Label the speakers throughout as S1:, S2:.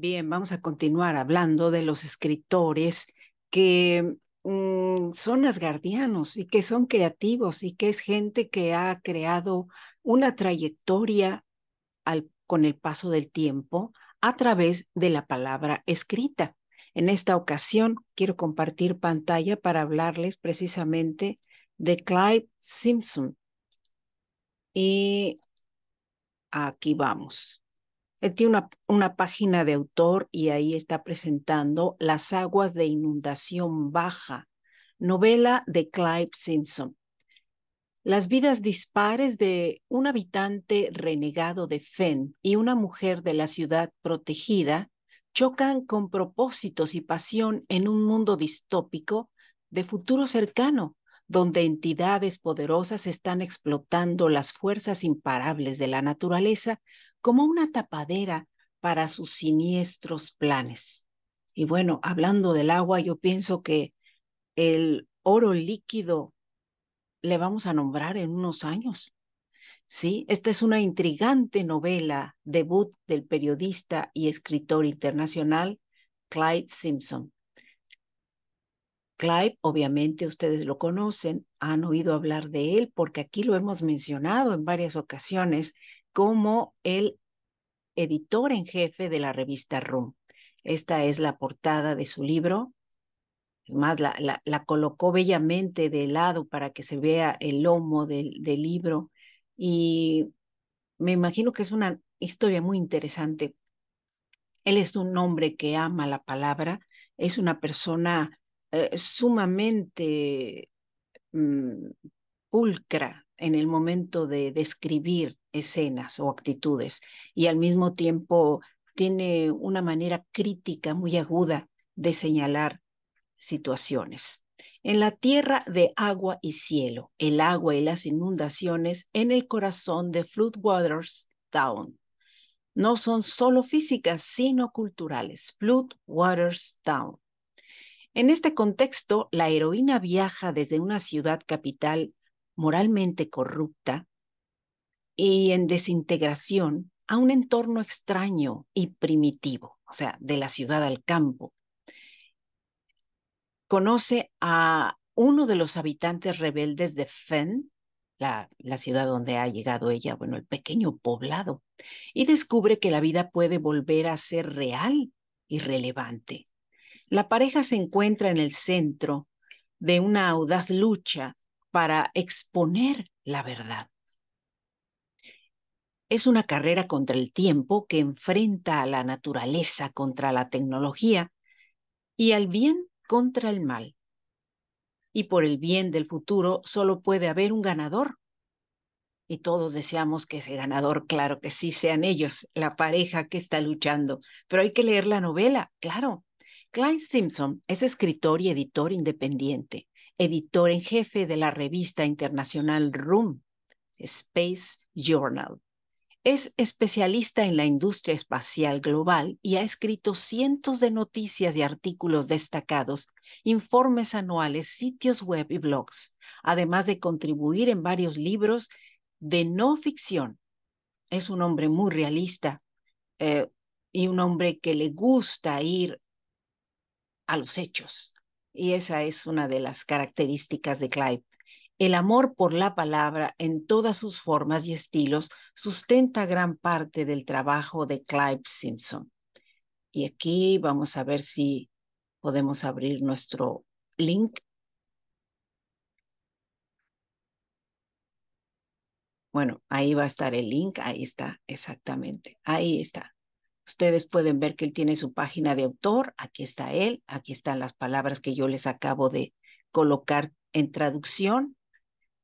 S1: Bien, vamos a continuar hablando de los escritores que mm, son asgardianos y que son creativos y que es gente que ha creado una trayectoria con el paso del tiempo a través de la palabra escrita. En esta ocasión quiero compartir pantalla para hablarles precisamente de Clive Simpson. Y aquí vamos. Él tiene una, una, página de autor y ahí está presentando Las aguas de inundación baja, novela de Clive Simpson. Las vidas dispares de un habitante renegado de Fen y una mujer de la ciudad protegida chocan con propósitos y pasión en un mundo distópico de futuro cercano, donde entidades poderosas están explotando las fuerzas imparables de la naturaleza como una tapadera para sus siniestros planes. Y bueno, hablando del agua, yo pienso que el oro líquido le vamos a nombrar en unos años. Sí, esta es una intrigante novela, debut del periodista y escritor internacional Clyde Simpson. Clyde, obviamente ustedes lo conocen, han oído hablar de él porque aquí lo hemos mencionado en varias ocasiones como el editor en jefe de la revista Room. Esta es la portada de su libro. Es más, la, la, colocó bellamente de lado para que se vea el lomo del, del libro. Y me imagino que es una historia muy interesante. Él es un hombre que ama la palabra, es una persona eh, sumamente mm, pulcra en el momento de describir escenas o actitudes y al mismo tiempo tiene una manera crítica muy aguda de señalar situaciones. En la tierra de agua y cielo, el agua y las inundaciones en el corazón de Floodwaters Town. No son solo físicas, sino culturales. Floodwaters Town. En este contexto, la heroína viaja desde una ciudad capital moralmente corrupta y en desintegración a un entorno extraño y primitivo, o sea, de la ciudad al campo. Conoce a uno de los habitantes rebeldes de Fen, la, la, ciudad donde ha llegado ella, bueno, el pequeño poblado, y descubre que la vida puede volver a ser real y relevante. La pareja se encuentra en el centro de una audaz lucha para exponer la verdad. Es una carrera contra el tiempo que enfrenta a la naturaleza contra la tecnología y al bien contra el mal. Y por el bien del futuro solo puede haber un ganador. Y todos deseamos que ese ganador, claro que sí, sean ellos, la pareja que está luchando. Pero hay que leer la novela, claro. Clyde Simpson es escritor y editor independiente, editor en jefe de la revista internacional Room, Space Journal es especialista en la industria espacial global y ha escrito cientos de noticias y artículos destacados, informes anuales, sitios web y blogs, además de contribuir en varios libros de no ficción. Es un hombre muy realista eh, y un hombre que le gusta ir a los hechos. Y esa es una de las características de Clive. El amor por la palabra en todas sus formas y estilos sustenta gran parte del trabajo de Clive Simpson. Y aquí vamos a ver si podemos abrir nuestro link. Bueno, ahí va a estar el link, ahí está, exactamente, ahí está. Ustedes pueden ver que él tiene su página de autor, aquí está él, aquí están las palabras que yo les acabo de colocar en traducción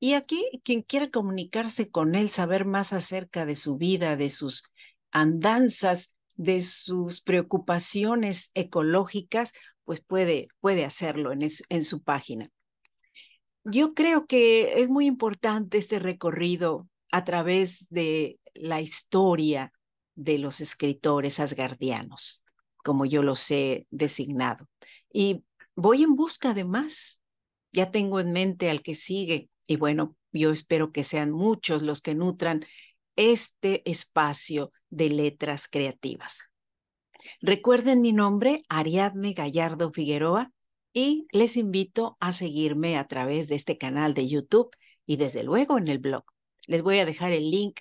S1: y aquí, quien quiera comunicarse con él, saber más acerca de su vida, de sus andanzas, de sus preocupaciones ecológicas, pues puede, puede hacerlo en, en su página. Yo creo que es muy importante este recorrido a través de la historia de los escritores asgardianos, como yo los he designado. Y voy en busca de más. Ya tengo en mente al que sigue, y bueno, yo espero que sean muchos los que nutran este espacio de letras creativas. Recuerden mi nombre, Ariadne Gallardo Figueroa, y les invito a seguirme a través de este canal de YouTube y desde luego en el blog. Les voy a dejar el link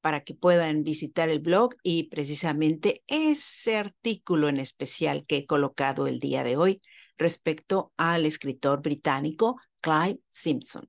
S1: para que puedan visitar el blog y precisamente ese artículo en especial que he colocado el día de hoy respecto al escritor británico Clive Simpson.